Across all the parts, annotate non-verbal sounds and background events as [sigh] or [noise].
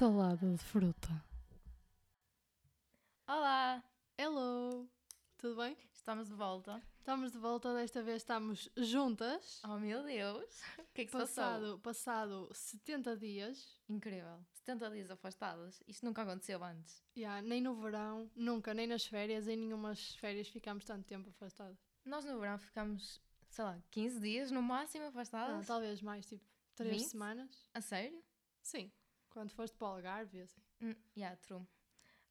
Salada de fruta. Olá, Hello! Tudo bem? estamos de volta. Estamos de volta, desta vez estamos juntas. Oh meu Deus, o que é que se passou? Passado, passado 70 dias, Incrível, 70 dias afastados, isto nunca aconteceu antes. yeah, nem no verão, nunca, nem nas férias, em nenhumas férias ficámos tanto tempo afastados. Nós no verão ficamos, sei lá, 15 dias no máximo Não, afastados. talvez mais, tipo 3 20? semanas. A sério? Sim, quando foste para o Algarve, assim. Hum, yeah, true.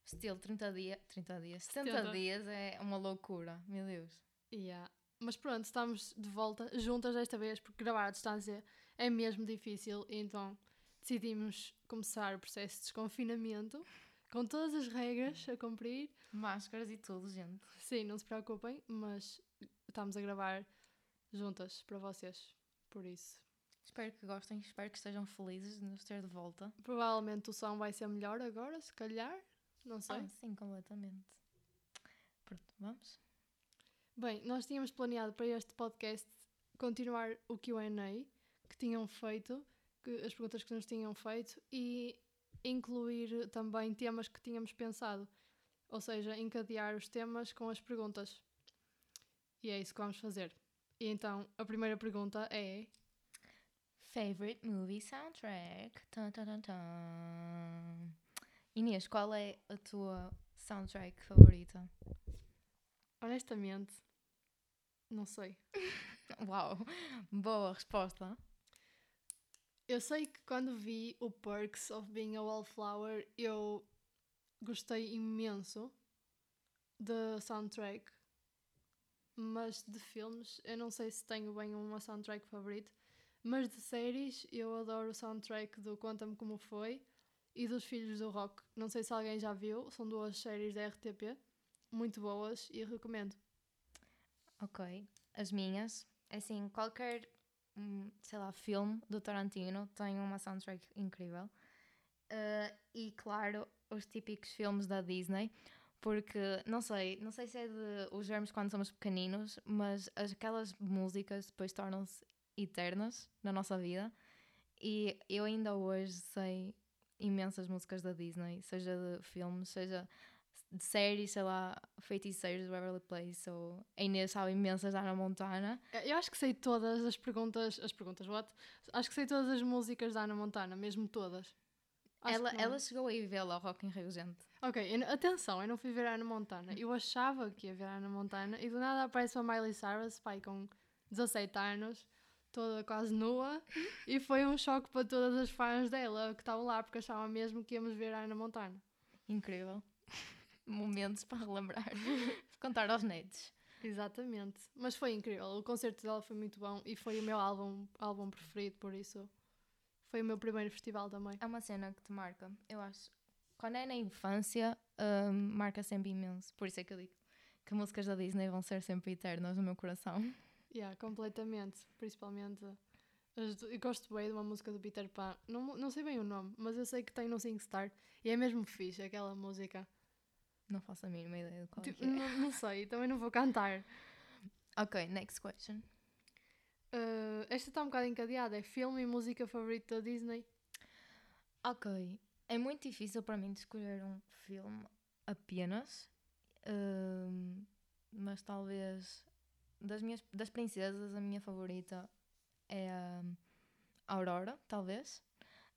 Estilo 30 dias, 30 dias, 70 70. dias é uma loucura, meu Deus. Yeah. Mas pronto, estamos de volta, juntas desta vez, porque gravar à distância é mesmo difícil, então decidimos começar o processo de desconfinamento, com todas as regras a cumprir. Máscaras e tudo, gente. Sim, não se preocupem, mas estamos a gravar juntas para vocês, por isso. Espero que gostem, espero que estejam felizes de nos ter de volta. Provavelmente o som vai ser melhor agora, se calhar, não sei. Ah, sim, completamente. Pronto, vamos? Bem, nós tínhamos planeado para este podcast continuar o QA que tinham feito, que, as perguntas que nos tinham feito, e incluir também temas que tínhamos pensado. Ou seja, encadear os temas com as perguntas. E é isso que vamos fazer. E então, a primeira pergunta é: Favorite movie soundtrack? Tan, tan, tan. Inês, qual é a tua soundtrack favorita? honestamente, não sei. [laughs] Uau, boa resposta. Eu sei que quando vi o Perks of Being a Wallflower, eu gostei imenso da soundtrack, mas de filmes eu não sei se tenho bem uma soundtrack favorita, mas de séries eu adoro o soundtrack do Conta-me Como Foi e dos Filhos do Rock. Não sei se alguém já viu, são duas séries da RTP, muito boas e recomendo. Ok, as minhas, assim, qualquer, hum, sei lá, filme do Tarantino tem uma soundtrack incrível. Eh, e claro, os típicos filmes da Disney, porque não sei, não sei se é de os vermos quando somos pequeninos, mas as- aquelas músicas depois tornam-se eternas na nossa vida. E eu ainda hoje sei imensas músicas da Disney, seja de filmes, seja de séries, sei lá, Feiticeiros do Beverly Place, ou a Inês sabe imensas da Ana Montana. Eu acho que sei todas as perguntas, as perguntas, what? Acho que sei todas as músicas da Ana Montana, mesmo todas. Acho Ela, ela chegou a ir vê-la ao Rock in Rio, gente. Ok, eu atenção, eu não fui ver a Ana Montana. Eu achava que ia ver a Ana Montana e do nada aparece a Miley Cyrus, pai, com 17 anos, toda quase nua, e foi um choque para todas as fãs dela que estavam lá, porque achavam mesmo que íamos ver a Ana Montana. Incrível. [laughs] Momentos para relembrar. [laughs] Contar aos netos. Exatamente. Mas foi incrível, o concerto dela foi muito bom e foi o meu álbum, álbum preferido, por isso foi o meu primeiro festival também. É uma cena que te marca, eu acho. Quando é na infância, hum, marca sempre imenso. Por isso é que eu digo que músicas da Disney vão ser sempre eternas no meu coração. Yeah, completamente. Principalmente. as Eu gosto bem de uma música do Peter Pan. Não, não sei bem o nome, mas eu sei que tem no SingStar. E é mesmo fixe aquela música. Não faço a mínima ideia de qual é Tipo, que é. não, não sei, também não vou cantar. Ok, next question. Uh, esta está um bocado encadeada. É filme e música favorita da Disney. Ok, é muito difícil para mim de escolher um filme apenas, hum, mas talvez das minhas das princesas a minha favorita é a Aurora, talvez,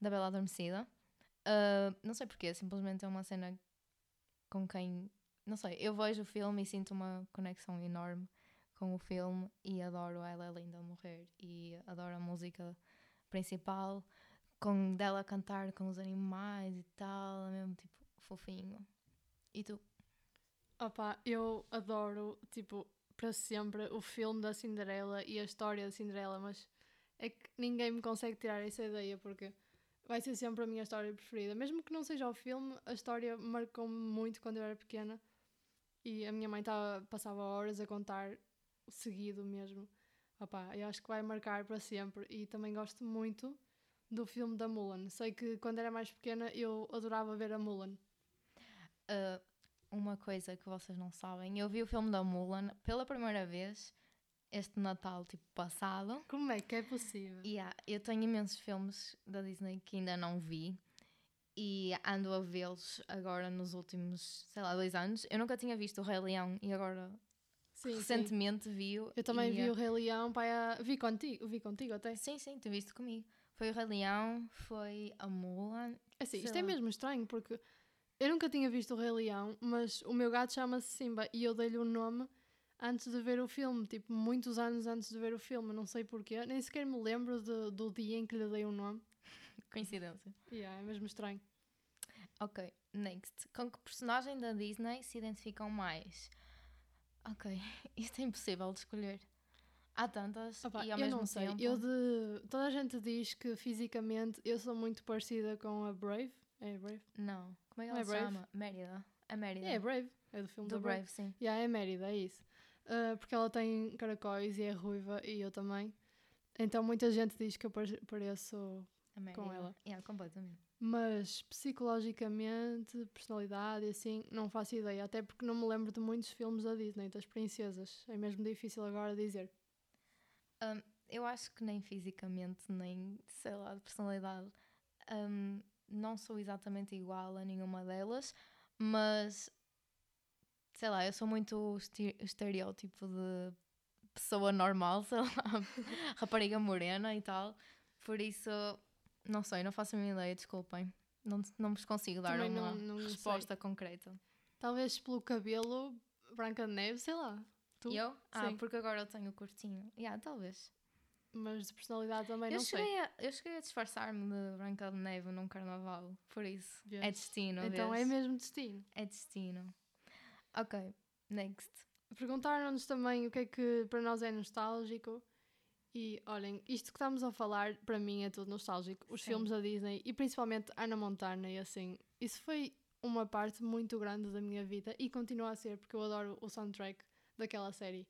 da Bela Adormecida. Ah, não sei porquê, simplesmente é uma cena com quem, não sei, eu vejo o filme e sinto uma conexão enorme com o filme e adoro ela, é linda a morrer e adoro a música principal com dela cantar com os animais e tal, é mesmo tipo fofinho. E tu? Opa, eu adoro, tipo, para sempre o filme da Cinderela e a história da Cinderela, mas é que ninguém me consegue tirar essa ideia porque vai ser sempre a minha história preferida. Mesmo que não seja o filme, a história marcou-me muito quando eu era pequena e a minha mãe tava, passava horas a contar seguido mesmo. Opa, eu acho que vai marcar para sempre e também gosto muito do filme da Mulan. Sei que quando era mais pequena eu adorava ver a Mulan. Ah, uma coisa que vocês não sabem, eu vi o filme da Mulan pela primeira vez este Natal, tipo, passado. Como é que é possível? Há- eu tenho imensos filmes da Disney que ainda não vi. e ando a vê-los agora nos últimos, sei lá, dois anos. Eu nunca tinha visto o Rei Leão e agora Sim, recentemente vi-o. Eu também vi eh, o Rei Leão, pai, a- vi contigo, vi contigo até. Sim, sim, tu viste comigo. Foi o Rei Leão, foi a Mulan. Assim, isto é lá. mesmo estranho porque eu nunca tinha visto o Rei Leão, mas o meu gato chama-se Simba e eu dei-lhe o nome antes de ver o filme, tipo, muitos anos antes de ver o filme, não sei porquê, nem sequer me lembro de- do dia em que lhe dei o nome. [laughs] Coincidência. Yeah, é mesmo estranho. Ok, next. Com que personagem da Disney se identificam mais? Ok, [laughs] isto é impossível de escolher. Há tantas Opa, e ao eu mesmo não sei, tempo... eu de... toda a gente diz que fisicamente eu sou muito parecida com a Brave. É Brave? Não, como é que ela é se Brave? chama? Mérida. A Mérida. É a Brave, é do filme Do da Brave. Brave, sim. Yeah, é Mérida, é isso. Ah, porque ela tem caracóis e é ruiva e eu também. Então muita gente diz que eu pare- pareço. Com ela. Yeah, completamente. Mas psicologicamente, personalidade e assim, não faço ideia. Até porque não me lembro de muitos filmes da Disney, das princesas. É mesmo difícil agora dizer. Eu acho que nem fisicamente, nem, sei lá, de personalidade, hum, não sou exatamente igual a nenhuma delas, mas, sei lá, eu sou muito estereótipo de pessoa normal, [laughs] sei lá, rapariga morena e tal, por isso, não sei, não faço a minha ideia, desculpem. Não, não vos consigo dar Também uma não- não sei. resposta concreta. Talvez pelo cabelo, Branca de Neve, sei lá. Tu? Eu? Ah, Sim. porque agora eu tenho curtinho. Yeah, talvez. Mas de personalidade também Eu não sei. a, eu cheguei a disfarçar-me de Branca de Neve num carnaval, por isso. É Vês? destino. Então é mesmo destino. É destino. Ok, next. Perguntaram-nos também o que é que para nós é nostálgico. E olhem, isto que estamos a falar para mim é tudo nostálgico. Os Sim. filmes da Disney e principalmente Ana Montana e assim. Isso foi uma parte muito grande da minha vida e continua a ser porque eu adoro o soundtrack daquela série.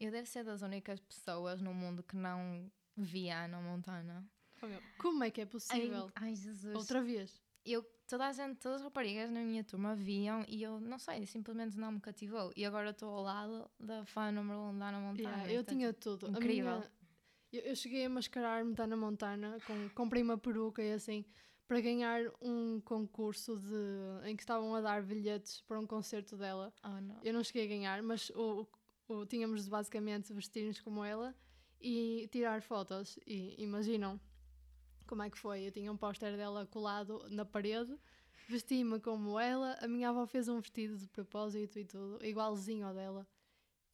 Eu devo ser das únicas pessoas no mundo que não via Ana Montana. Oh, como é que é Ai, possível? ai, Jesus. Outra vez. Eu, toda a gente, todas as raparigas na minha turma viam e eu não sei, simplesmente não me cativou. E agora estou ao lado da fã número 1 um da Ana Montana. Yeah, eu tinha tudo. Incrível. minha- eu, eu cheguei a mascarar-me da Ana Montana, com, comprei uma peruca e assim, para ganhar um concurso de, em que estavam a dar bilhetes para um concerto dela. Oh, não. Eu não cheguei a ganhar, mas o, o, tínhamos de basicamente vestir-nos como ela e tirar fotos. E imaginam como é que foi. Eu tinha um póster dela colado na parede, vesti-me como ela. A minha avó fez um vestido de propósito e tudo, igualzinho ao dela.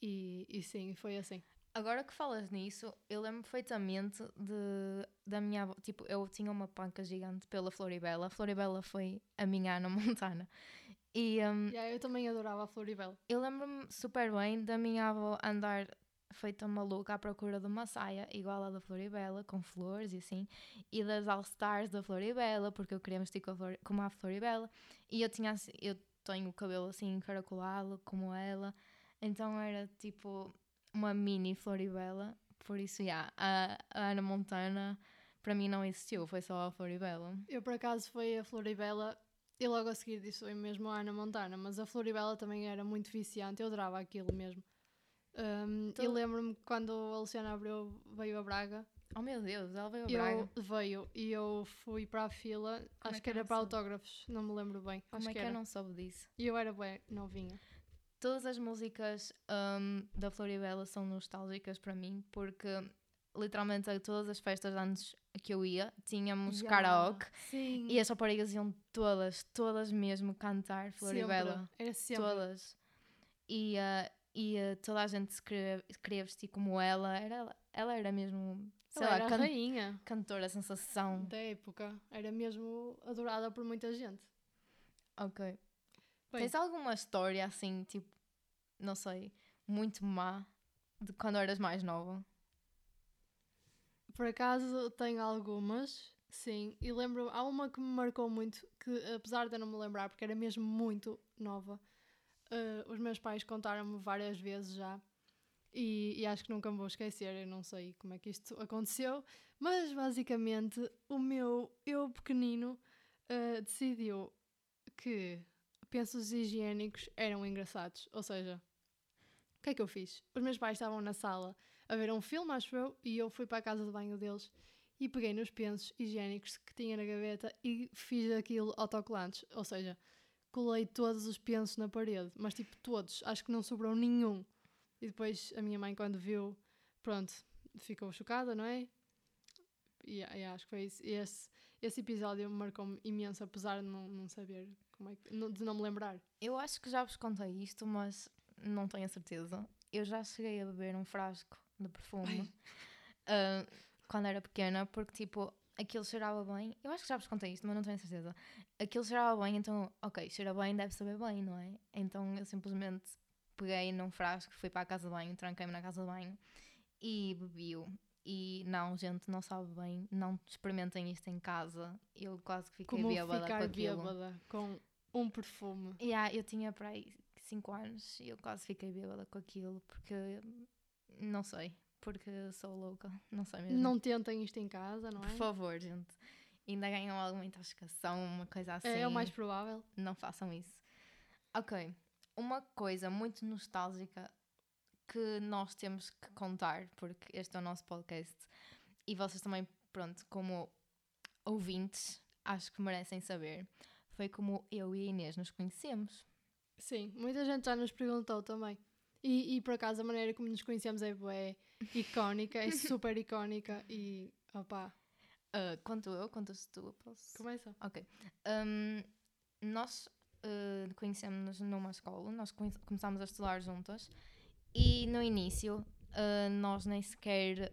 E, e sim, foi assim. Agora que falas nisso, eu lembro perfeitamente de, da minha avó. Tipo, eu tinha uma panca gigante pela Floribela. A Floribela foi a minha Ana Montana. E hum, Yeah, eu também adorava a Floribela. eu lembro-me super bem da minha avó andar feita maluca à procura de uma saia igual à da Floribela, com flores e assim, e das All-Stars da Floribela, porque eu queria vestir com a Flor- como a Floribela. E eu tinha assim- eu tenho o cabelo assim encaracolado como ela, então era tipo uma mini Floribela. Por isso, yeah, a, a Ana Montana para mim não existiu, foi só a Floribela. Eu, por acaso, foi a Floribela e logo a seguir disso foi mesmo a Ana Montana, mas a Floribela também era muito viciante, eu adorava aquilo mesmo. Um, E lembro-me que quando a Luciana Abreu veio a Braga, Oh meu Deus, ela veio a Braga. eu veio e eu fui para a fila, Como acho é que que era para soube? autógrafos, não me lembro bem. Como acho é que, que eu era. não soube disso? E eu era bem novinha. Todas as músicas hum, da Floribela são nostálgicas para mim, porque literalmente a todas as festas de anos que eu ia, tínhamos Ya, karaoke Sim. e as raparigas iam todas, todas mesmo cantar Floribela. Sempre. Era sempre. Todas. E, ah, e ah, toda a gente se queria, queria vestir como ela. Era, ela era mesmo, sei Ela lá, era can- rainha cantora sensação. da época. Era mesmo adorada por muita gente. Ok. Bem, Tens alguma história assim, tipo, não sei, muito má de quando eras mais nova? Por acaso tenho algumas, sim, e lembro, há uma que me marcou muito, que apesar de eu não me lembrar, porque era mesmo muito nova, eh, os meus pais contaram-me várias vezes já, e, e acho que nunca me vou esquecer, eu não sei como é que isto aconteceu, mas basicamente o meu eu pequenino eh, decidiu que pensos higiênicos eram engraçados, ou seja, o que é que eu fiz? Os meus pais estavam na sala a ver um filme, acho eu, e eu fui para a casa de banho deles e peguei nos pensos higiênicos que tinha na gaveta e fiz aquilo autocolantes. Ou seja, colei todos os pensos na parede, mas tipo todos, acho que não sobrou nenhum. E depois a minha mãe, quando viu, pronto, ficou chocada, não é? E yeah, yeah, acho que foi isso. Esse, esse episódio marcou-me imenso, apesar de não, não saber como é que, de não me lembrar. Eu acho que já vos contei isto, mas não tenho a certeza. Eu já cheguei a beber um frasco de perfume uh, quando era pequena, porque tipo, aquilo cheirava bem. Eu acho que já vos contei isto, mas não tenho certeza. Aquilo cheirava bem, então, ok, cheira bem, deve saber bem, não é? Então eu simplesmente peguei num frasco, fui para a casa de banho, tranquei-me na casa de banho e bebi-o. E não, gente, não sabe bem, não experimentem isto em casa. Eu quase que fiquei Como bêbada ficar com aquilo. bêbada com um perfume. Yeah, eu tinha para aí 5 anos e eu quase fiquei bêbada com aquilo porque não sei, porque sou louca, não sei mesmo. Não tentem isto em casa, não é? Por favor, gente. Ainda ganham alguma intoxicação, uma coisa assim. É, é o mais provável. Não façam isso. Ok. Uma coisa muito nostálgica que nós temos que contar, porque este é o nosso podcast e vocês também, pronto, como ouvintes, acho que merecem saber, foi como eu e a Inês nos conhecemos. Sim, muita gente já nos perguntou também. E, e por acaso a maneira como nos conhecemos é bué icónica, é [laughs] super icónica e opá. Uh, conto eu, contas tu, posso? Começa. Ok. Um, nós uh, conhecemos-nos numa escola, nós come começámos a estudar juntas e no início uh, nós nem sequer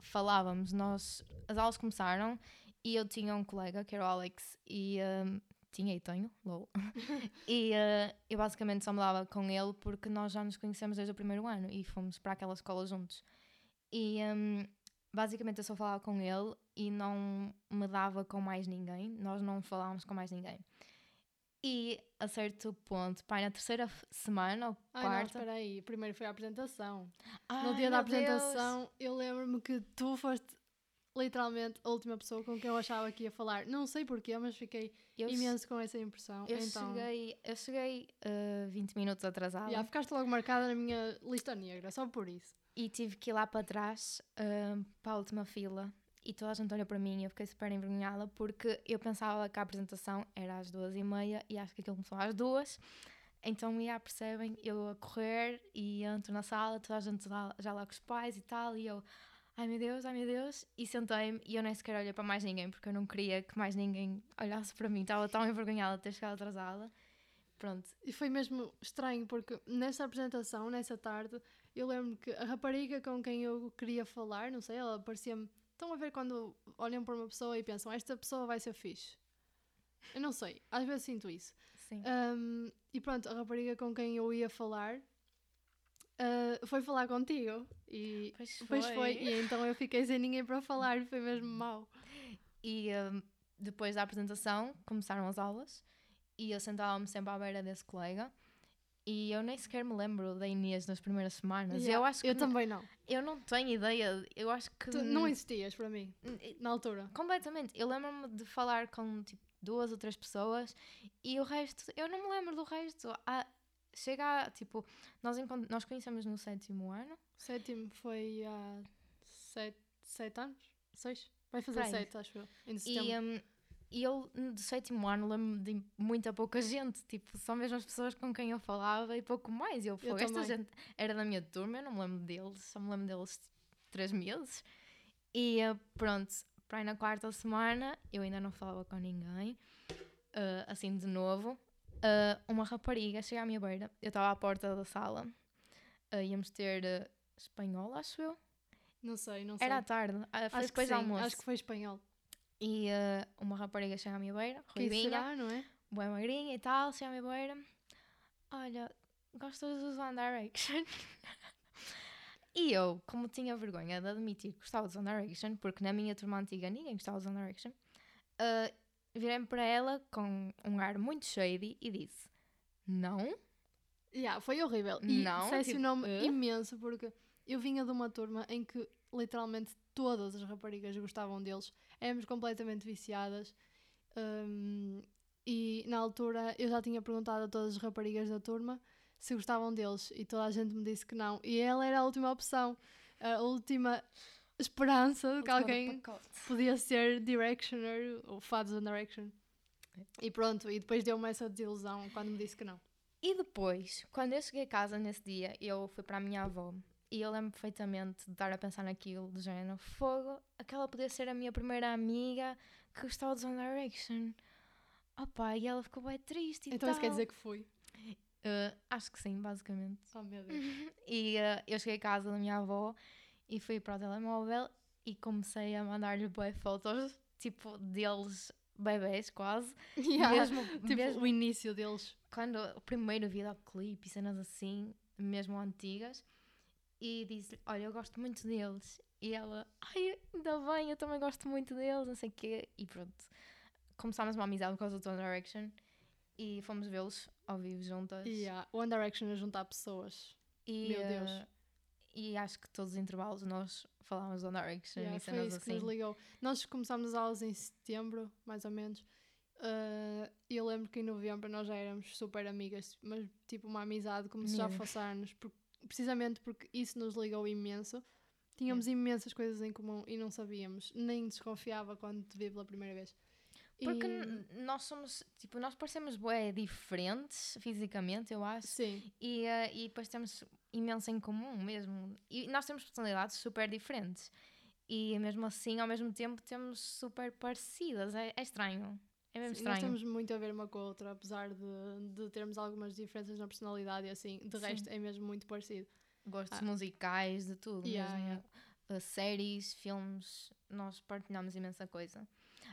falávamos. Nós, as aulas começaram e eu tinha um colega que era o Alex e um, tinha e tenho, lol. [laughs] e uh, eu basicamente só me dava com ele porque nós já nos conhecemos desde o primeiro ano e fomos para aquela escola juntos. E um, basicamente eu só falava com ele e não me dava com mais ninguém, nós não falávamos com mais ninguém. E a certo ponto, pai, na terceira semana ou Ai, não, quarta. espera aí. Primeiro foi a apresentação. Ai, no dia da meu Deus. apresentação, eu lembro-me que tu foste literalmente a última pessoa com quem eu achava que ia falar. Não sei porquê, mas fiquei eu, imenso com essa impressão. eu então, cheguei, eu cheguei uh, 20 minutos atrasada já, ficaste logo marcada na minha lista negra, só por isso. e tive que ir lá para trás, uh, para a última fila. E toda a gente olhou para mim e eu fiquei super envergonhada porque eu pensava que a apresentação era às duas e meia e acho que aquilo começou às duas. Então, já percebem, eu a correr e entro na sala, toda a gente já, já lá com os pais e tal, e eu, ai meu Deus, ai meu Deus, e sentei-me e eu nem sequer olhei para mais ninguém porque eu não queria que mais ninguém olhasse para mim, estava tão envergonhada de ter chegado atrasada. Pronto, E foi mesmo estranho, porque nessa apresentação, nessa tarde, eu lembro que a rapariga com quem eu queria falar, não sei, ela parecia-me. Estão a ver quando olham para uma pessoa e pensam, esta pessoa vai ser fixe. Eu não sei, às vezes sinto isso. sim. Um, e pronto, a rapariga com quem eu ia falar uh, foi falar contigo. E Pois depois foi. E então eu fiquei sem ninguém para falar, foi mesmo mau. E um, depois da apresentação começaram as aulas e eu sentava-me sempre à beira desse colega e eu nem sequer me lembro da Inês nas primeiras semanas. Yeah, Eu acho eu também não. eu não tenho ideia. Eu acho que Tu não existias para mim, na altura. completamente. Eu lembro-me de falar com tipo duas ou três pessoas e o resto, eu não me lembro do resto. Ah, chega a, tipo, nós, nós conhecemos no sétimo ano. Sétimo foi há sete, sete anos? Seis? Vai fazer aí. sete, acho eu. E, hum, e eu, do sétimo ano, lembro-me de muita pouca gente. Tipo, só mesmo as pessoas com quem eu falava e pouco mais. Eu, Eu "Fogo, esta gente era da minha turma, eu não me lembro deles. Só me lembro deles tipo, três meses. E eh, pronto, para aí na quarta semana, eu ainda não falava com ninguém. eh, assim, de novo. Eh, uma rapariga chega à minha beira. Eu estava à porta da sala. eh, íamos ter eh, espanhol, acho eu. não sei, não sei. Era à tarde. ah, foi acho que depois do almoço. acho que foi espanhol. E eh, uma rapariga chega à minha beira, Quem ruivinha, será, não é? boa magrinha e tal, chega à minha beira. Olha, gostas dos One Direction? [laughs] e eu, como tinha vergonha de admitir que gostava dos One Direction, porque na minha turma antiga ninguém gostava dos One Direction, eh, virei-me para ela com um ar muito shady e disse: Não, Yeah, foi horrível. E Não, decepcionou-me tipo, hã? imenso porque eu vinha de uma turma em que literalmente todas as raparigas gostavam deles, éramos completamente viciadas. hum, e na altura eu já tinha perguntado a todas as raparigas da turma se gostavam deles e toda a gente me disse que não. E ela era a última opção, a última esperança de que alguém podia ser Directioner ou Fados One Direction. E pronto, e depois deu-me essa desilusão quando me disse que não. E depois, quando eu cheguei a casa nesse dia, eu fui para a minha avó. E eu lembro perfeitamente de estar a pensar naquilo, do género, fogo, aquela podia ser a minha primeira amiga que gostava de One Direction. Opa, e ela ficou bem triste e Então isso quer tal. dizer que fui. Uh, acho que sim, basicamente. Oh meu Deus. [laughs] E uh, eu cheguei a casa da minha avó e fui para o telemóvel e comecei a mandar-lhe boas fotos, tipo, deles bebês quase. Yeah, Mesmo, tipo, mesmo o início deles. quando o primeiro videoclipe e cenas assim, mesmo antigas, e disse olha, eu gosto muito deles. E ela, ai, ainda bem, eu também gosto muito deles, não sei o quê. E pronto, começámos uma amizade por causa do One Direction e fomos vê-los ao vivo juntas. Yeah. One Direction a juntar pessoas. E, Meu Deus. eh, E acho que todos os intervalos nós falávamos do Direction Yeah, foi isso que assim. nos ligou. Nós começámos as aulas em setembro, mais ou menos. Uh, e eu lembro que em novembro nós já éramos super amigas, mas tipo uma amizade como se já fosse anos, por- precisamente porque isso nos ligou imenso. Tínhamos imensas coisas em comum e não sabíamos, nem desconfiava quando te vi pela primeira vez. Porque E- nós somos, tipo, nós parecemos bué diferentes fisicamente, eu acho. Sim, E, eh, e depois temos imenso em comum mesmo. E nós temos personalidades super diferentes. E mesmo assim, ao mesmo tempo, temos super parecidas. É, é estranho. É mesmo sim, nós estranho. temos muito a ver uma com a outra, apesar de, de termos algumas diferenças na personalidade e assim. De Sim. resto, é mesmo muito parecido. Gostos Ah. musicais, de tudo Yeah, mesmo. yeah. Uh, séries, filmes, nós partilhamos imensa coisa.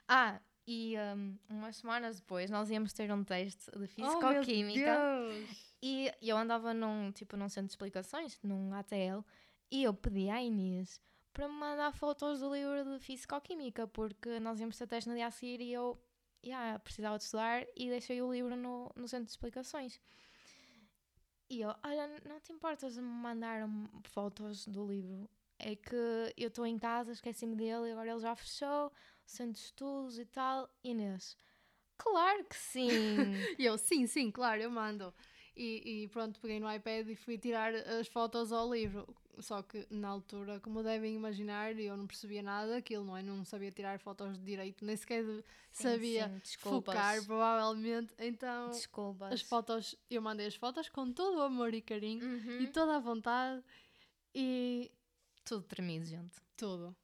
Ah, e um, umas semanas depois nós íamos ter um teste de Fisicoquímica. Oh! E eu andava num, tipo, num centro de explicações, num ATL, e eu pedi à Inês para me mandar fotos do livro de Fisicoquímica, porque nós íamos ter teste no dia a seguir e eu yeah, precisava de estudar e deixei o livro no, no centro de explicações. E eu, olha, não te importas de me mandar um- fotos do livro? É que eu estou em casa, esqueci-me dele e agora ele já fechou, de estudos e tal. Inês, claro que sim! [laughs] E eu, sim, sim, claro, eu mando. E, e pronto, peguei no iPad e fui tirar as fotos ao livro. Só que na altura, como devem imaginar, eu não percebia nada daquilo, não é? Não sabia tirar fotos de direito, nem sequer Sim, sabia sim, focar, provavelmente. Então, Desculpas. as fotos, eu mandei as fotos com todo o amor e carinho Uhum. e toda a vontade e Tudo tremido, gente. tudo.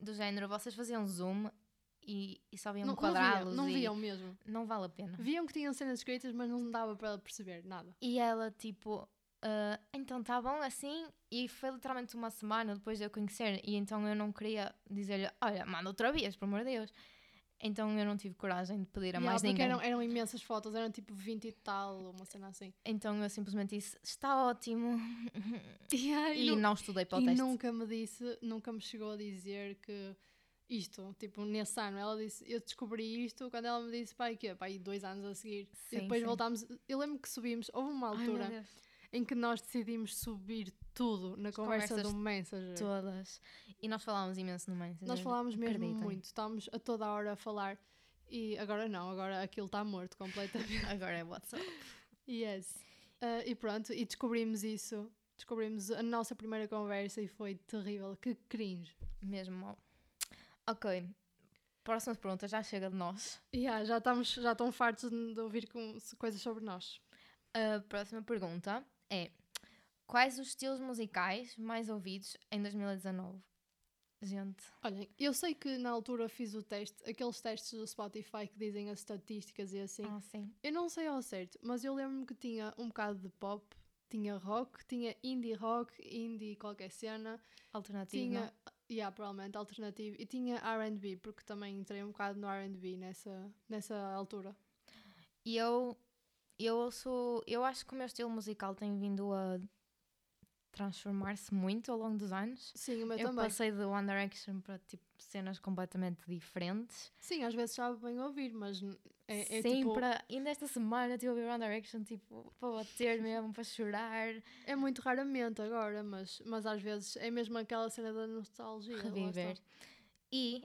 Do género, vocês faziam zoom e, e só viam Não, não viam, não viam mesmo. não vale a pena. Viam que tinham cenas escritas, mas não dava para perceber nada. E ela, tipo, "Ah, então tá bom assim? E foi literalmente uma semana depois de eu conhecer. E então eu não queria dizer-lhe, olha, manda outra vez, pelo amor de Deus. Então eu não tive coragem de pedir a Yeah, mais ninguém. eram, eram imensas fotos, eram tipo 20 e tal, uma cena assim. Então eu simplesmente disse, está ótimo. [laughs] e e nu- não estudei para o e teste. nunca me disse, nunca me chegou a dizer que isto, tipo, nesse ano, ela disse, eu descobri isto quando ela me disse, pai, que pai, dois anos a seguir. Sim, e depois sim. voltámos, eu lembro que subimos, houve uma Ai, altura Deus. em que nós decidimos subir tudo na conversa do Messenger. Todas. E nós falávamos imenso no Messenger. Nós falámos mesmo acreditem. muito, estávamos a toda a hora a falar. E agora não, agora aquilo está morto completamente. [laughs] Agora é WhatsApp. yes. Ah, e pronto, e descobrimos isso. Descobrimos a nossa primeira conversa e foi terrível. Que cringe. Mesmo. Ok. Próxima pergunta, já chega de nós. Yeah, já estamos já estão fartos de ouvir com, coisas sobre nós. A próxima pergunta é: Quais os estilos musicais mais ouvidos em 2019? Gente, Olhem, eu sei que na altura fiz o teste, aqueles testes do Spotify que dizem as estatísticas e assim. ah, sim. Eu não sei ao certo, mas eu lembro-me que tinha um bocado de pop, tinha rock, tinha indie rock, indie qualquer cena, Alternativo. tinha, yeah, provavelmente alternativo, e tinha R&B, porque também entrei um bocado no R&B nessa, nessa altura. E eu, eu sou. Eu acho que o meu estilo musical tem vindo a transformar-se muito ao longo dos anos. Sim, o meu Eu também. passei de One Direction para tipo cenas completamente diferentes. Sim, às vezes sabe bem ouvir, mas é, é Sim, tipo, para. Ainda esta semana estive a ouvir One Direction tipo para bater mesmo, para chorar. é muito raramente agora, mas, mas às vezes é mesmo aquela cena da nostalgia. reviver. E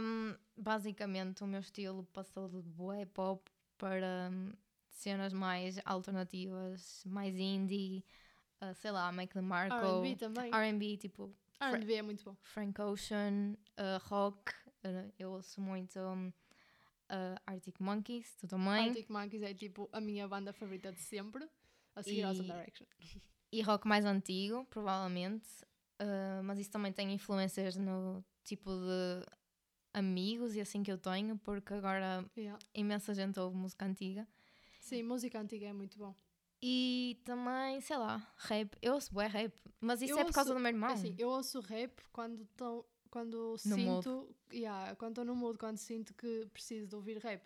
hum, basicamente o meu estilo passou de bué pop para hum, cenas mais alternativas, mais indie, uh, sei lá, the Marco, R&B também. R&B, tipo R&B é muito bom. Frank Ocean, uh, rock, uh, eu ouço muito um, Arctic Monkeys, tu também. Arctic Monkeys é tipo a minha banda favorita de sempre, a seguir E- Direction. [laughs] E rock mais antigo, provavelmente. Uh, mas isso também tem influências no tipo de amigos e assim que eu tenho, porque agora Yeah. imensa gente ouve música antiga. Sim, música antiga é muito bom. E também, sei lá, rap. Eu ouço bué rap, mas isso Eu é por causa do meu irmão. Assim, eu ouço rap quando estou quando No mood. sinto, yeah, quando estou no mood, quando sinto que preciso de ouvir rap.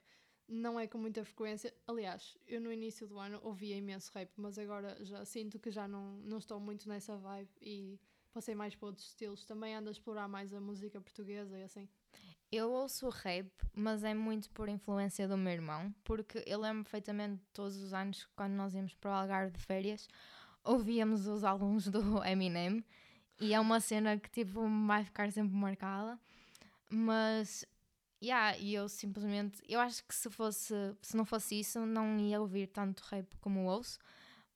Não é com muita frequência. Aliás, eu no início do ano ouvia imenso rap, mas agora já sinto que já não, não estou muito nessa vibe e passei mais para outros estilos. Também ando a explorar mais a música portuguesa e assim. Eu ouço rap, mas é muito por influência do meu irmão, porque eu lembro perfeitamente todos os anos, quando nós íamos para o Algarve de férias, ouvíamos os álbuns do [laughs] Eminem, e é uma cena que tipo vai ficar sempre marcada. Mas, yeah, e eu simplesmente, eu acho que se fosse, se não fosse isso, não ia ouvir tanto rap como ouço.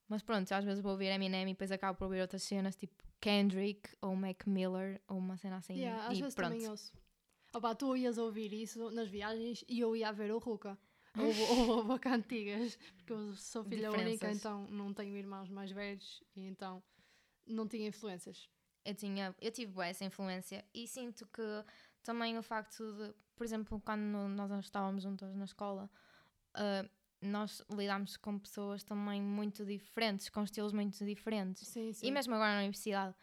Mas pronto, às vezes vou ouvir Eminem e depois acabo por ouvir outras cenas, tipo Kendrick ou Mac Miller ou uma cena assim. Yeah, às e vezes pronto. também ouço. Opa, tu ias ouvir isso nas viagens e eu ia ver o Ruka. Ou, ou, ou cantigas, porque eu sou filha única, então não tenho irmãos mais velhos e então não tinha influências. eu tinha, eu tive bué essa influência e sinto que também o facto de, por exemplo, quando nós estávamos juntas na escola, ah, nós lidámos com pessoas também muito diferentes, com estilos muito diferentes. Sim, sim. E mesmo agora na universidade.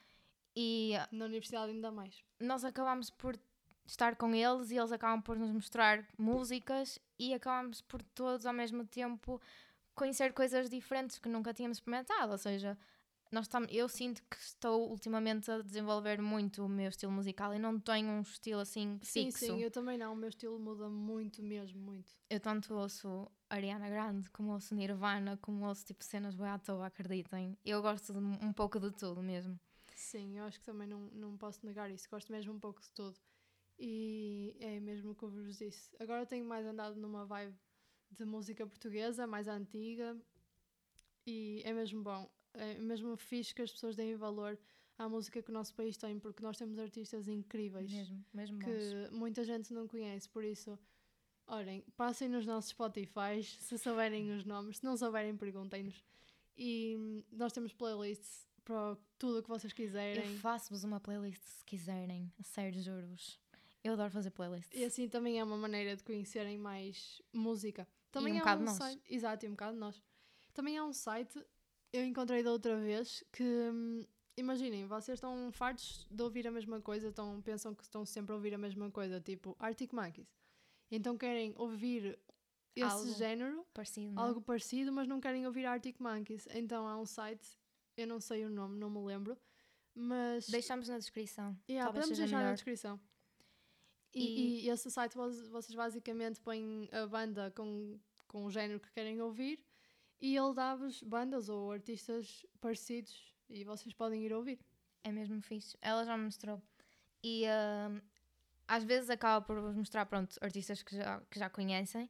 E Na universidade ainda mais. nós acabámos por estar com eles e eles acabam por nos mostrar músicas e acabámos por todos ao mesmo tempo conhecer coisas diferentes que nunca tínhamos experimentado. Ou seja, nós tam eu sinto que estou ultimamente a desenvolver muito o meu estilo musical e não tenho um estilo assim Sim, fixo. sim, eu também não. O meu estilo muda muito mesmo, muito. Eu tanto ouço Ariana Grande, como ouço Nirvana, como ouço tipo cenas boi à toa, acreditem. Eu gosto de um pouco de tudo mesmo. Sim, eu acho que também não, não posso negar isso. Gosto mesmo um pouco de tudo. E é mesmo o que eu vos disse. Agora tenho mais andado numa vibe de música portuguesa, mais antiga. E é mesmo bom. É mesmo fixe que as pessoas deem valor à música que o nosso país tem, porque nós temos artistas incríveis Mesmo, mesmo bons. que muita gente não conhece. Por isso, olhem, passem nos nossos Spotify se souberem os nomes. Se não souberem, perguntem-nos. E hum, nós temos playlists para tudo o que vocês Eu quiserem. faço-vos uma playlist se quiserem, a sério, juro-vos. Eu adoro fazer playlists. E assim também é uma maneira de conhecerem mais música. Também um há bocado um nós. site. Exato, e um bocado nós. Também há um site, eu encontrei da outra vez, que hum, imaginem, vocês estão fartos de ouvir a mesma coisa, estão, pensam que estão sempre a ouvir a mesma coisa, tipo Arctic Monkeys. Então querem ouvir esse Algo género, Parecido, não é? algo parecido, mas não querem ouvir Arctic Monkeys. Então há um site, eu não sei o nome, não me lembro, mas Deixamos na descrição. Yeah, podemos deixar na melhor. descrição. E, E- e esse site vocês basicamente põem a banda com, com o género que querem ouvir e ele dá-vos bandas ou artistas parecidos e vocês podem ir ouvir. É mesmo fixe. Ela já me mostrou. E ah, às vezes acaba por vos mostrar, pronto, artistas que já, que já conhecem,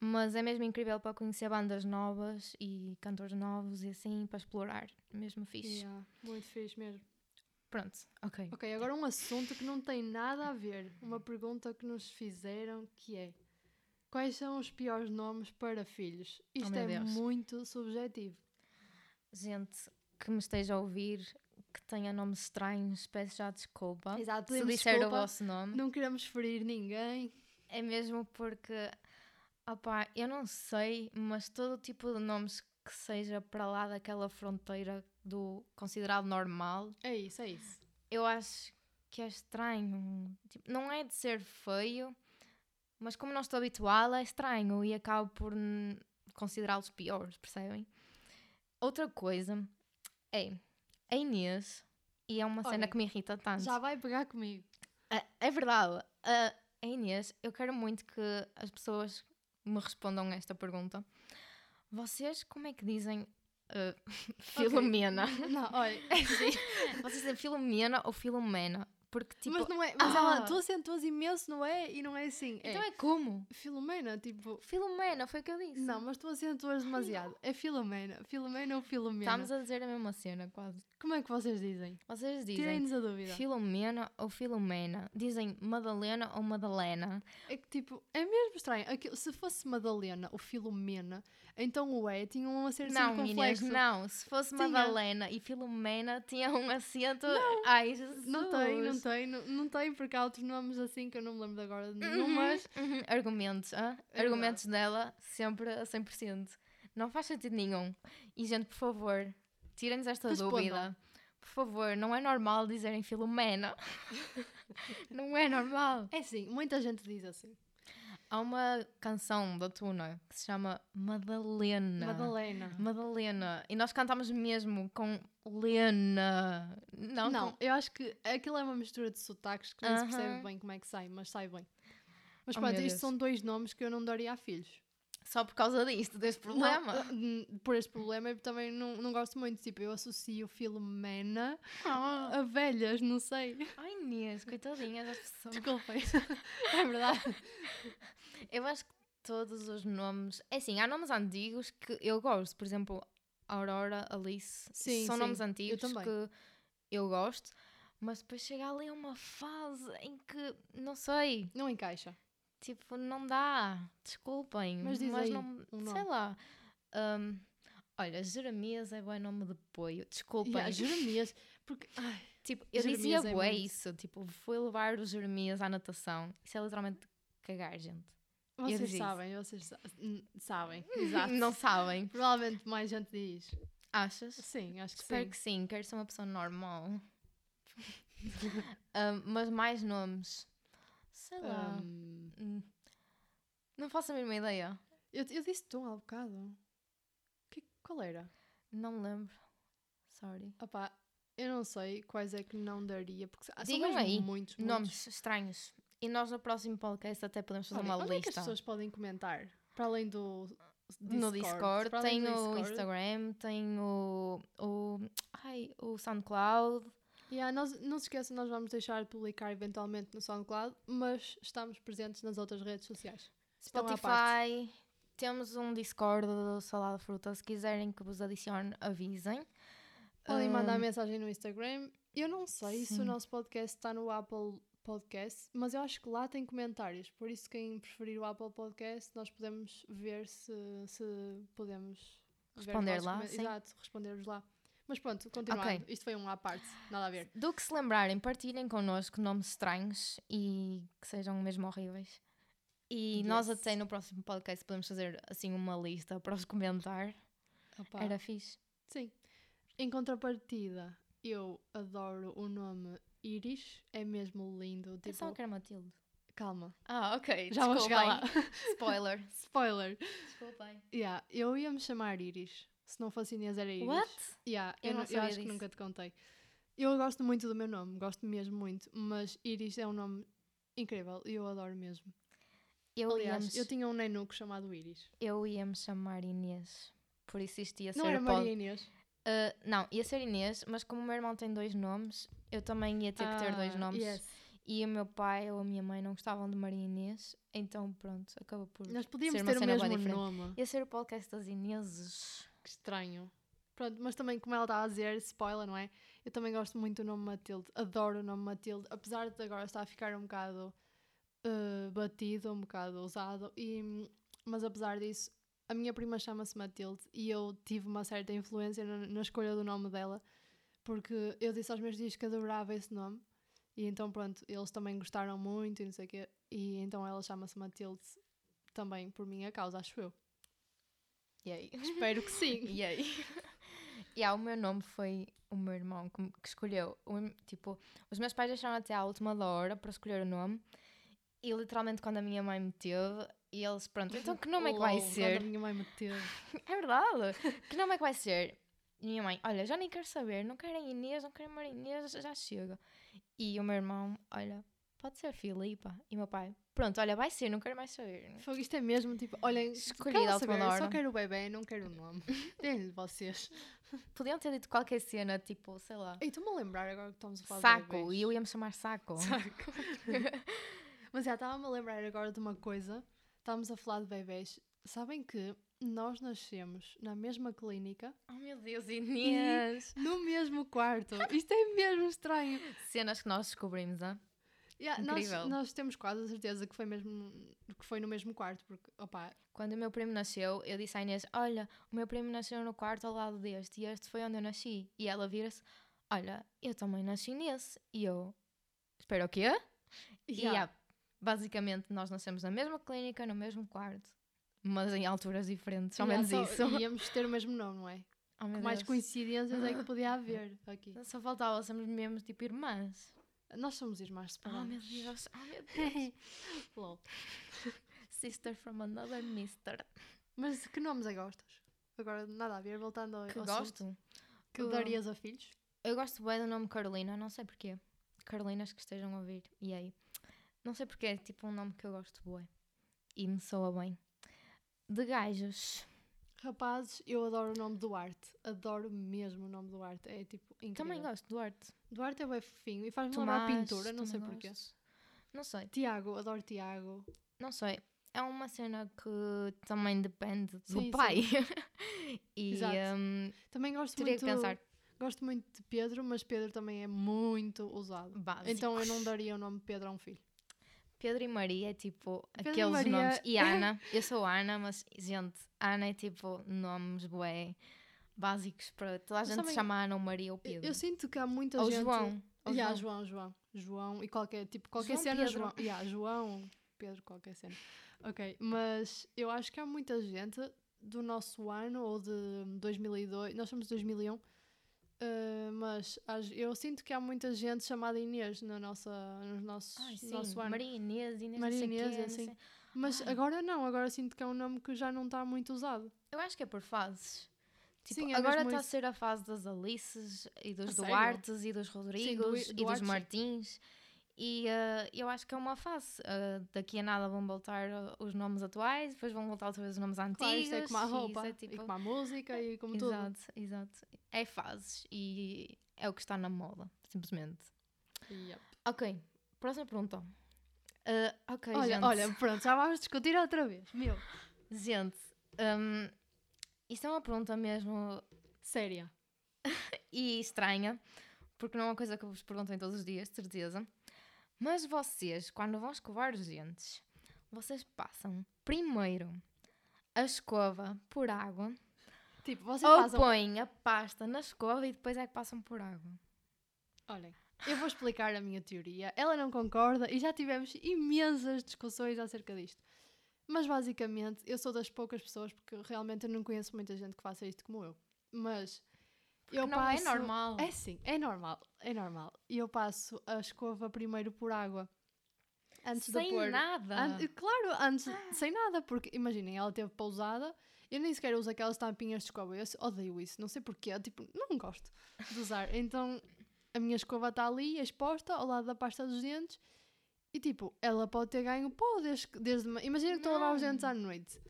mas é mesmo incrível para conhecer bandas novas e cantores novos e assim, para explorar. Mesmo fixe. Yeah, muito fixe mesmo. Pronto, ok. Ok, agora um assunto que não tem nada a ver. Uma pergunta que nos fizeram que é Quais são os piores nomes para filhos? Isto Oh, é Deus. muito subjetivo. Gente que me esteja a ouvir, que tenha nomes estranhos, peço já desculpa. Exato, Se disser o desculpa. vosso nome. Não queremos ferir ninguém. É mesmo porque, opá, eu não sei, mas todo tipo de nomes que seja para lá daquela fronteira do considerado normal, É isso, é isso. eu acho que é estranho. Tipo, não é de ser feio, mas como não estou habituada, é estranho e acabo por considerá-los piores, percebem? Outra coisa é a Inês, e é uma cena Olha, que me irrita tanto. Já vai pegar comigo. Ah, É verdade. Ah, a Inês, eu quero muito que as pessoas me respondam esta pergunta. Vocês como é que dizem [laughs] ah, Filomena? Não, olha, é assim. [laughs] Vocês dizem Filomena ou Filomena? Porque tipo. mas não é. Mas ela, Ah! tu acentuas imenso, não é? E não é assim. É Então é como? Filomena, tipo. Filomena, foi o que eu disse. Não, mas tu acentuas demasiado. É Filomena. Filomena ou Filomena? Estamos a dizer a mesma cena, quase. Como é que vocês dizem? Vocês dizem Tirem-nos a dúvida. Filomena ou Filomena? Dizem Madalena ou Madalena? É que tipo, é mesmo estranho. Aquilo- se fosse Madalena ou Filomena, então o E tinha um acerto Não, sempre meninas, não. Se fosse Tinha. Madalena e Filomena, tinha um acento. Ai, Jesus. Não tem, não tem, não, não tem, porque há outros nomes assim que eu não me lembro agora de nenhum, Uhum, mas uhum. Argumentos? É Argumentos dela sempre a 100%. Não faz sentido nenhum. E, gente, por favor, tirem-nos esta Respondam. dúvida. Por favor, não é normal dizerem Filomena. [laughs] não é normal. é assim, muita gente diz assim. Há uma canção da Tuna que se chama Madalena. Madalena. Madalena. E nós cantamos mesmo com Lena. Não, Não, com- eu acho que aquilo é uma mistura de sotaques que nem se percebe bem como é que sai, mas sai bem. Mas Oh, pronto, isto são dois nomes que eu não daria a filhos. Só por causa disto, deste problema. Não, hum, por este problema eu também não, não gosto muito. Tipo, eu associo Filomena Ah. a velhas, não sei. Ai, Inês, coitadinha das pessoas. Desculpem. [laughs] é verdade. Eu acho que todos os nomes. É assim, há nomes antigos que eu gosto. Por exemplo, Aurora, Alice. Sim, são sim, nomes eu antigos também. que eu gosto. Mas depois chega ali uma fase em que, não sei, Não encaixa. Tipo, não dá. Desculpem. Mas diz aí não, um sei lá. Hum, olha, Jeremias é bom nome de apoio. Desculpem. Yeah, Jeremias. Porque. Ai, Tipo, eu Jeremias dizia é bué muito- isso. Tipo, fui levar o Jeremias à natação. Isso é literalmente cagar, gente. vocês sabem, vocês sa- sabem. [laughs] Exato. Não sabem. Provavelmente mais gente diz. Achas? Sim, acho que Espero sim. que sim, quero ser uma pessoa normal. Ah, [laughs] mas mais nomes. Sei lá. Hum. Não faço a mínima ideia. eu, eu disse tu há bocado. Que, qual era? Não me lembro. Sorry. Opá, eu não sei quais é que não daria. Porque são Digam mesmo aí, muitos, muitos. Nomes estranhos. E nós no próximo podcast até podemos fazer Olha, uma onde é que as lista. pessoas podem comentar? Para além do Discord. no Discord, tem o. Instagram, tem o, o, ai, o SoundCloud. Yeah, nós, não se esqueçam, nós vamos deixar de publicar eventualmente no SoundCloud, mas estamos presentes nas outras redes sociais. Spotify, temos um Discord do Salada Fruta. Se quiserem que vos adicione, avisem. Podem mandar Hum, mensagem no Instagram. Eu não sei se sim. o nosso podcast está no Apple Podcast, mas eu acho que lá tem comentários. Por isso, quem preferir o Apple Podcast, nós podemos ver se, se podemos Responder lá. Exato, responder-vos lá. Mas pronto, continuando. Ok. Isto foi um à parte, nada a ver. Do que se lembrarem, partilhem connosco nomes estranhos e que sejam mesmo horríveis. E nós Yes. até no próximo podcast podemos fazer assim uma lista para os comentar. Opá, Era fixe. Sim. Em contrapartida, eu adoro o nome Iris, é mesmo lindo. Pensava Tipo, que era Matilde. calma, Ah, ok. já vou chegar lá. [laughs] Spoiler. Spoiler. Desculpem. Yeah, eu ia me chamar Iris. Se não fosse Inês, era Iris. What? Yeah, Eu eu, não eu acho que disso. nunca te contei. Eu gosto muito do meu nome, gosto mesmo muito, mas Iris é um nome incrível e eu adoro mesmo. Eu, Aliás, eu tinha um nenuco chamado Iris. eu ia me chamar Inês. Por isso isto ia ser Não era pod- Maria Inês? Uh, não, ia ser Inês, mas como o meu irmão tem dois nomes, eu também ia ter que ter dois Ah, nomes. yes. E o meu pai ou a minha mãe não gostavam de Maria Inês, então pronto, acaba por. Nós podíamos ser ter o mesmo nome. Ia ser o podcast das Ineses. Que estranho. Pronto, mas também, como ela está a dizer, spoiler, não é? Eu também gosto muito do nome Matilde. Adoro o nome Matilde. Apesar de agora estar a ficar um bocado eh, batido, um bocado usado. E, mas apesar disso, a minha prima chama-se Matilde e eu tive uma certa influência na, na escolha do nome dela. Porque eu disse aos meus dias que adorava esse nome. E então, pronto, eles também gostaram muito e não sei o quê. E então ela chama-se Matilde também por minha causa, acho eu. E aí? [laughs] Espero que sim. E aí? [laughs] e yeah, o meu nome foi o meu irmão que, que escolheu. O- tipo, os meus pais deixaram até à última da hora para escolher o nome. E literalmente quando a minha mãe me teve, e eles, pronto, então que nome é que vai Lol, quando ser? A minha mãe me teve. [laughs] É verdade. que nome é que vai ser? E minha mãe, olha, já nem quero saber, não querem Inês, não querem Maria Inês, já chega. E o meu irmão, olha, pode ser Filipa. E meu pai, pronto, olha, vai ser, não quero mais saber. Fogo, isto é mesmo tipo, olhem, à última saber, hora. só quero o bebê, não quero o nome. [laughs] Deem-lhe vocês. Podiam ter dito qualquer cena, tipo, sei lá, Ei, estou-me a lembrar agora que estamos a falar de saco, e eu ia me chamar Saco. Saco. [laughs] Mas já estava-me a lembrar agora de uma coisa. Estávamos a falar de bebês. sabem que nós nascemos na mesma clínica, Oh meu Deus, Inês! no mesmo quarto. Isto é mesmo estranho. Cenas que nós descobrimos, ah? Yeah, nós, nós temos quase a certeza que foi, mesmo, que foi no mesmo quarto, porque, opa, Quando o meu primo nasceu, eu disse à Inês: Olha, o meu primo nasceu no quarto ao lado deste e este foi onde eu nasci. E ela vira-se: Olha, eu também nasci nesse. E eu: Espera, o quê? E yeah, yeah, basicamente nós nascemos na mesma clínica, no mesmo quarto, mas em alturas diferentes. Ao yeah, menos só- isso. [laughs] íamos ter o mesmo nome, não é? Oh, mais Deus. coincidências é que podia haver [laughs] aqui. Só faltava sermos mesmo tipo irmãs. Nós somos irmãs Oh separadas. meu Deus, oh meu [laughs] Deus. Lol. [laughs] Sister from another mister. Mas que nomes é gostas? Agora, nada a ver, voltando ao Que gosto. Que Uh, darias a filhos? Eu gosto bem do nome Carolina, não sei porquê. Carolinas que estejam a ouvir. E aí? Não sei porquê, é tipo um nome que eu gosto bué. E me soa bem. De gajos. Rapazes, eu adoro o nome Duarte. Adoro mesmo o nome Duarte. É tipo incrível. Também gosto, Duarte. Duarte é bem fofinho e faz-me lembrar Tomás, pintura, não sei porquê. Não sei, Tiago, adoro Tiago. não sei. É uma cena que também depende do Sim, sim. pai. [laughs] e Exato. hum, Também gosto teria muito. que pensar. Gosto muito de Pedro, mas Pedro também é muito usado. Então eu não daria o nome Pedro a um filho. Pedro e Maria é tipo Pedro aqueles Maria nomes. E é- Ana, eu sou Ana, mas gente, Ana é tipo nomes bué básicos para toda a Mas gente também- se chama Ana ou Maria ou Eu, Pedro. eu sinto que há muita ou gente. João. Ou Yeah, João. João, João. João e qualquer tipo, qualquer João cena, Pedro. João. Yeah, João, Pedro, qualquer cena. Ok, mas eu acho que há muita gente do nosso ano ou de 2002, nós somos de 2001, eh, mas as- eu sinto que há muita gente chamada Inês na nossa, nos nossos, Ai, sim, nosso ano. Maria Inês, Inês Maria Inês, quê, assim. sei- Mas Ai. agora não, agora sinto que é um nome que já não está muito usado. Eu acho que é por fases. Tipo, Sim, é agora está a ser a fase das Alices e dos A sério? Duartes e dos Rodrigos e Duarte, dos sim. E eh, eu acho que é uma fase. Eh, daqui a nada vão voltar eh, os nomes atuais, depois vão voltar outra vez os nomes antigos. Claro, isto é como a e roupa, é e tipo- como a música, e como tudo. Exato, exato. É fases e é o que está na moda, simplesmente. Yep. Ok, próxima pergunta. Eh, ok, Olha, gente. olha, pronto, já vamos discutir outra vez. Meu, Gente, hum, isto é uma pergunta mesmo séria. [laughs] e estranha, porque não é uma coisa que eu vos perguntem todos os dias, de certeza. Mas vocês, quando vão escovar os dentes, vocês passam primeiro a escova por água Tipo, vocês ou passam. põem a pasta na escova e depois é que passam por água? Olhem, eu vou explicar a minha teoria. Ela não concorda e já tivemos imensas discussões acerca disto. Mas basicamente, eu sou das poucas pessoas, porque realmente eu não conheço muita gente que faça isto como eu. Mas eu não passo. é normal. É sim, é normal, é normal. E eu passo a escova primeiro por água. Antes Sem de pôr. nada. An- claro, antes, sem nada, porque imaginem, ela teve pousada, eu nem sequer uso aquelas tampinhas de escova, eu odeio isso, não sei porquê, tipo, não gosto de usar. [laughs] Então a minha escova está ali, exposta, ao lado da pasta dos dentes, e tipo, ela pode ter ganho pó desde. desde ma- imagina que estou a lavar os dentes à noite.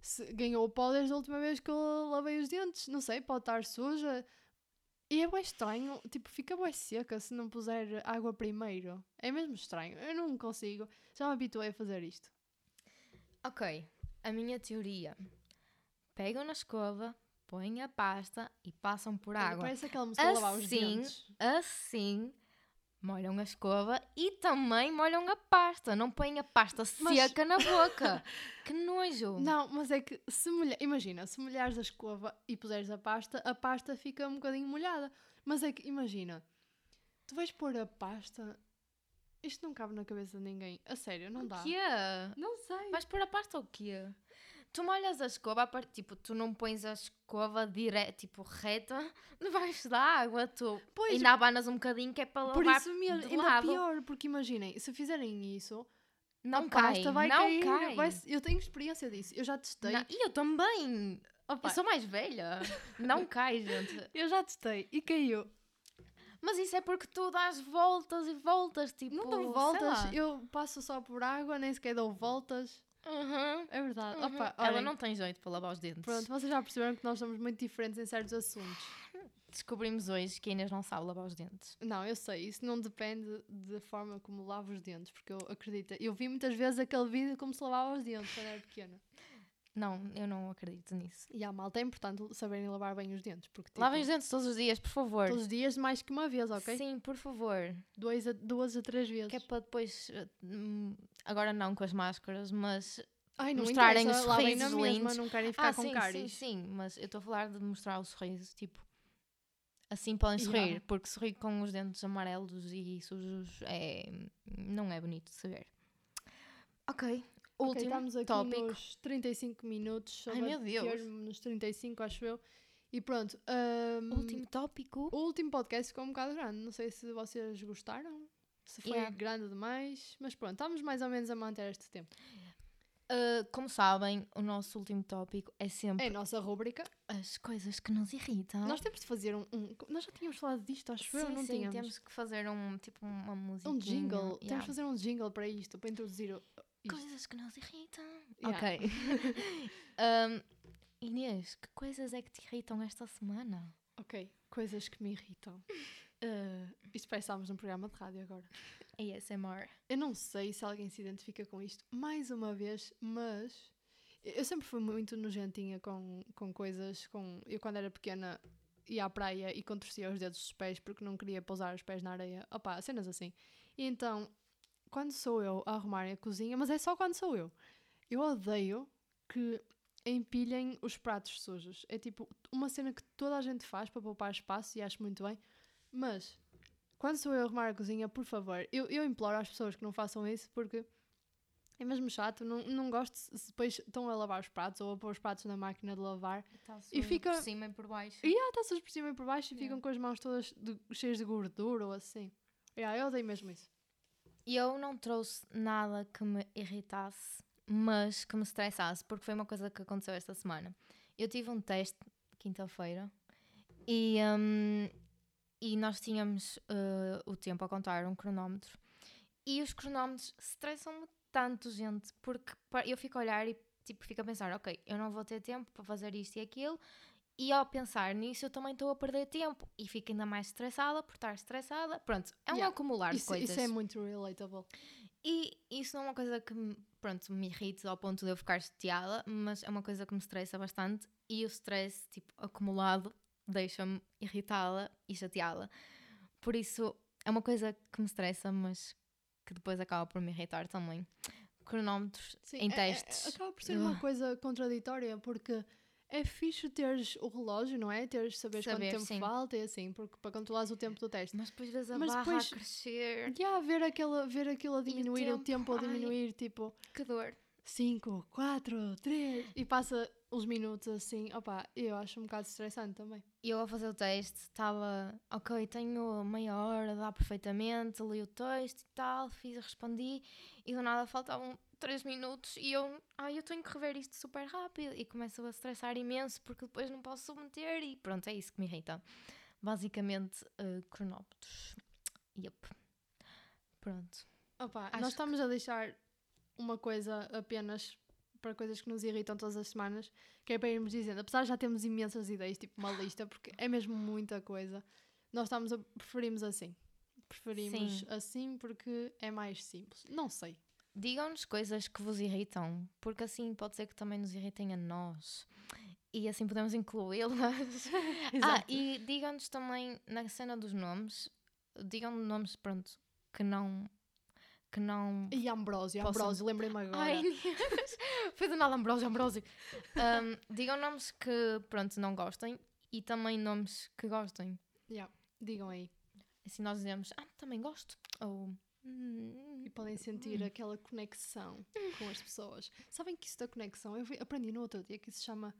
Se ganhou o pó desde a última vez que eu lavei os dentes, não sei, pode estar suja. E é bem estranho, tipo, fica bem seca se não puser água primeiro. É mesmo estranho, eu não consigo. Já me habituei a fazer isto. Ok, a minha teoria. Pegam na escova, põem a pasta e passam por água. Parece aquela música de lavar os Assim, dentes. Assim, molham a escova e também molham a pasta. Não põem a pasta Mas- seca na boca. [laughs] que nojo. Não, mas é que se molhar, imagina, se molhares a escova e puseres a pasta, a pasta fica um bocadinho molhada. Mas é que, imagina, tu vais pôr a pasta, isto não cabe na cabeça de ninguém. A sério, não dá. O quê? Não sei. Vais pôr a pasta ou quê? Tu molhas a escova, tipo, tu não pões a escova direto, tipo, reta [laughs] debaixo da água, tu Pois, ainda abanas um bocadinho que é para por levar isso mesmo, ainda lado. pior, porque imaginem, se fizerem isso, Não a cai, pasta vai não cair. cai. vai- eu tenho experiência disso, eu já testei. Não, e eu também. Opa, Eu sou mais velha. Não [laughs] cai, gente. eu já testei e caiu. Mas isso é porque tu dás voltas e voltas, tipo. Não dou voltas, eu passo só por água, nem sequer dou voltas. Uhum, É verdade. uhum. Opa, Ela não tem jeito para lavar os dentes. Pronto, vocês já perceberam que nós somos muito diferentes em certos assuntos. Descobrimos hoje que a Inês não sabe lavar os dentes. Não, eu sei, isso não depende da forma como lavo os dentes, porque eu acredito. Eu vi muitas vezes aquele vídeo como se lavava os dentes quando era pequena. Não, eu não acredito nisso. E a malta é importante saberem lavar bem os dentes. Porque, tipo, Lavem os dentes todos os dias, por favor. todos os dias mais que uma vez, ok? Sim, por favor. Dois a, duas a três vezes. Que é para depois. hum, Agora não com as máscaras, mas. Ai, mostrarem os sorrisos lindos. não querem ficar ah, com sim, sim, cáries. sim. Mas eu estou a falar de mostrar o sorriso, tipo. Assim podem sorrir, Yeah. porque sorrir com os dentes amarelos e sujos é. Não é bonito de se ver. Ok. Último estamos aqui tópico. nos 35 minutos. Ai, meu Deus. Nos 35, acho eu. E pronto. ahm, Último tópico. O último podcast ficou um bocado grande. Não sei se vocês gostaram. Se foi Yeah. grande demais. Mas pronto, estamos mais ou menos a manter este tempo. Uh, como sabem, o nosso último tópico é sempre É a nossa rúbrica. as coisas que nos irritam. Nós temos de fazer um, um- Nós já tínhamos falado disto, acho eu. sim, Não sim, tínhamos. temos que fazer um tipo uma música. Um jingle. Temos de fazer um jingle para isto, para introduzir o. isto. Coisas que nos irritam. Yeah. Ok. [laughs] Um, Inês, que coisas é que te irritam esta semana? Ok, coisas que me irritam. Uh, isto parece num programa de rádio agora. ASMR. Eu não sei se alguém se identifica com isto mais uma vez, mas eu sempre fui muito nojentinha com, com coisas. Com... Eu, quando era pequena, ia à praia e contorcia os dedos dos pés porque não queria pousar os pés na areia. Opá, cenas assim. E então, quando sou eu a arrumar a cozinha, mas é só quando sou eu, eu odeio que empilhem os pratos sujos. É tipo uma cena que toda a gente faz para poupar espaço e acho muito bem, mas quando sou eu a arrumar a cozinha, por favor, eu, eu imploro às pessoas que não façam isso porque é mesmo chato. Não, não gosto se depois estão a lavar os pratos ou a pôr os pratos na máquina de lavar E fica- por cima e por baixo. e há taças por cima e por baixo e ficam Yeah. com as mãos todas de- cheias de gordura ou assim. Yeah, eu odeio mesmo isso. E eu não trouxe nada que me irritasse, mas que me estressasse, porque foi uma coisa que aconteceu esta semana. Eu tive um teste quinta-feira e, hum, e nós tínhamos uh, o tempo a contar, um cronómetro. E os cronómetros estressam-me tanto, gente, porque eu fico a olhar e tipo, fico a pensar, ok, eu não vou ter tempo para fazer isto e aquilo. E ao pensar nisso, eu também estou a perder tempo e fico ainda mais estressada por estar estressada. Pronto, é um Yeah. acumular de Isso, coisas. isso é muito relatable. E isso não é uma coisa que me, pronto, me irrita ao ponto de eu ficar chateada, mas é uma coisa que me estressa bastante e o stress, tipo, acumulado, deixa-me irritada e chateada. Por isso, é uma coisa que me estressa, mas que depois acaba por me irritar também. Cronómetros Sim, em é- é- testes. acaba por ser uma Ugh. coisa contraditória porque é fixe teres o relógio, não é? Teres saberes Saber, quanto tempo sim. falta e assim, porque para controlares o tempo do teste. Mas depois vês a Mas barra depois- a crescer. Há ver, aquela, ver aquilo a diminuir, o tempo, tempo a ai. diminuir, tipo Que dor. 5, 4, 3 e passa os minutos assim. Opa, eu acho um bocado estressante também. E eu a fazer o teste estava, ok, tenho meia hora, dá perfeitamente, li o texto e tal, fiz, respondi e do nada faltavam 3 minutos e eu, ai, eu tenho que rever isto super rápido e começo a estressar imenso porque depois não posso submeter e pronto, é isso que me irrita. Basicamente, uh, cronómetros. Yep. Pronto. Opa, Acho nós estamos a deixar uma coisa apenas para coisas que nos irritam todas as semanas, que é para irmos dizendo, apesar de já termos imensas ideias, tipo uma lista, porque é mesmo muita coisa, nós estamos a, preferimos assim. Preferimos Sim. assim porque é mais simples. Não sei. Digam-nos coisas que vos irritam, porque assim pode ser que também nos irritem a nós. E assim podemos incluí-las. [laughs] ah, e digam-nos também na cena dos nomes, digam nomes, pronto, que não. Que não. E Ambrósio, Possam- Ambrósio, lembrei-me agora. Ai, foi do nada Ambrósio, Ambrósio. Um, digam nomes que, pronto, não gostem e também nomes que gostem. Yeah, Digam aí. Assim nós dizemos, ah, também gosto. Ou. "Hum, E podem sentir aquela conexão com as pessoas. Sabem que isso da conexão, eu aprendi no outro dia que isso se chama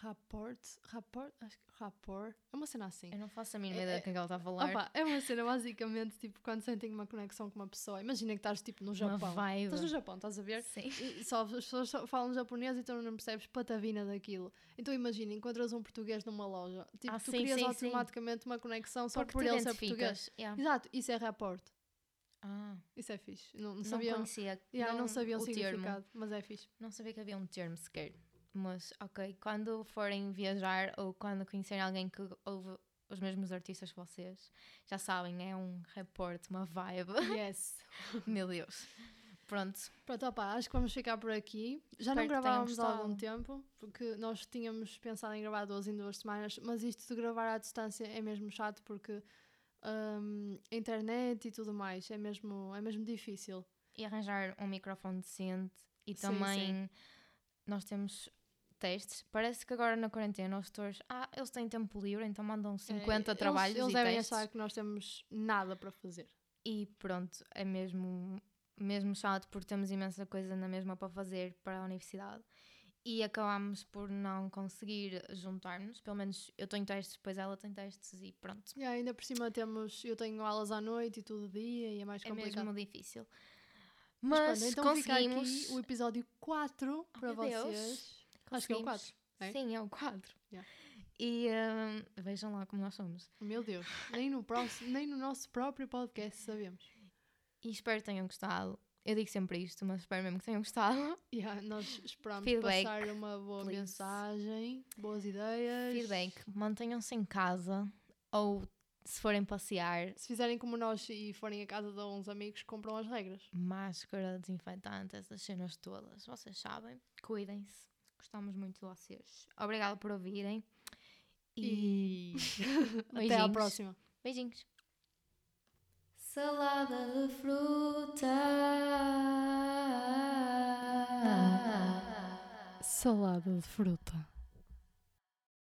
rapport. Rapport? Acho que rapport. É uma cena assim. Eu não faço a mínima É- ideia do que é que ela está a falar. Opa, é uma cena basicamente tipo quando sentem uma conexão com uma pessoa. Imagina que estás tipo no Japão. Estás no Japão, estás a ver? Sim. E só as pessoas só falam japonês então não percebes patavina daquilo. Então imagina, encontras um português numa loja. Tipo, Ah, tu sim, crias sim, sim. automaticamente uma conexão só Porque por ele ser português. Yeah. Exato, isso é rapport. Ah, Isso é fixe. Não, não não sabiam, conhecia. yeah, não, sabiam o o termo. significado, mas é fixe. Não sabia que havia um termo sequer. Mas, ok, quando forem viajar ou quando conhecerem alguém que ouve os mesmos artistas que vocês, já sabem, é um report, uma vibe. [laughs] Yes. Meu Deus. Pronto. Pronto, opa, acho que vamos ficar por aqui. Já Espero não gravávamos há algum tempo, porque nós tínhamos pensado em gravar duas em duas semanas, mas isto de gravar à distância é mesmo chato porque a internet e tudo mais é mesmo, é mesmo difícil. E arranjar um microfone decente. E Sim, também nós temos testes. Parece que agora na quarentena os tutores, ah, eles têm tempo livre, então mandam 50 É, trabalhos eles, eles e devem testes. achar que nós temos nada para fazer. E pronto, é mesmo, mesmo chato porque temos imensa coisa na mesma para fazer para a universidade. E acabámos por não conseguir juntar-nos. Pelo menos eu tenho testes, depois ela tem testes e pronto. E ainda por cima temos, eu tenho aulas à noite e tudo dia e é mais É complicado. mesmo difícil. Mas, Mas, pronto, então conseguimos. aqui o episódio 4 para meu Deus. Acho que é o conseguimos. 4. é? Sim, é o 4. Yeah. E hum, vejam lá como nós somos. Meu Deus, nem no, próximo, nem no nosso próprio podcast sabemos. E espero que tenham gostado. Eu digo sempre isto, mas espero mesmo que tenham gostado. Yeah, nós esperamos Feedback, passar uma boa please. mensagem, boas ideias. Feedback. Mantenham-se em casa ou se forem passear, Se fizerem como nós e forem à casa de uns amigos, compram as regras. máscara, desinfetante, essas cenas todas. Vocês sabem. Cuidem-se. Gostamos muito de vocês. Obrigada por ouvirem. E, E [laughs] até à Beijinhos. próxima. beijinhos. Salada de fruta. Salada de fruta.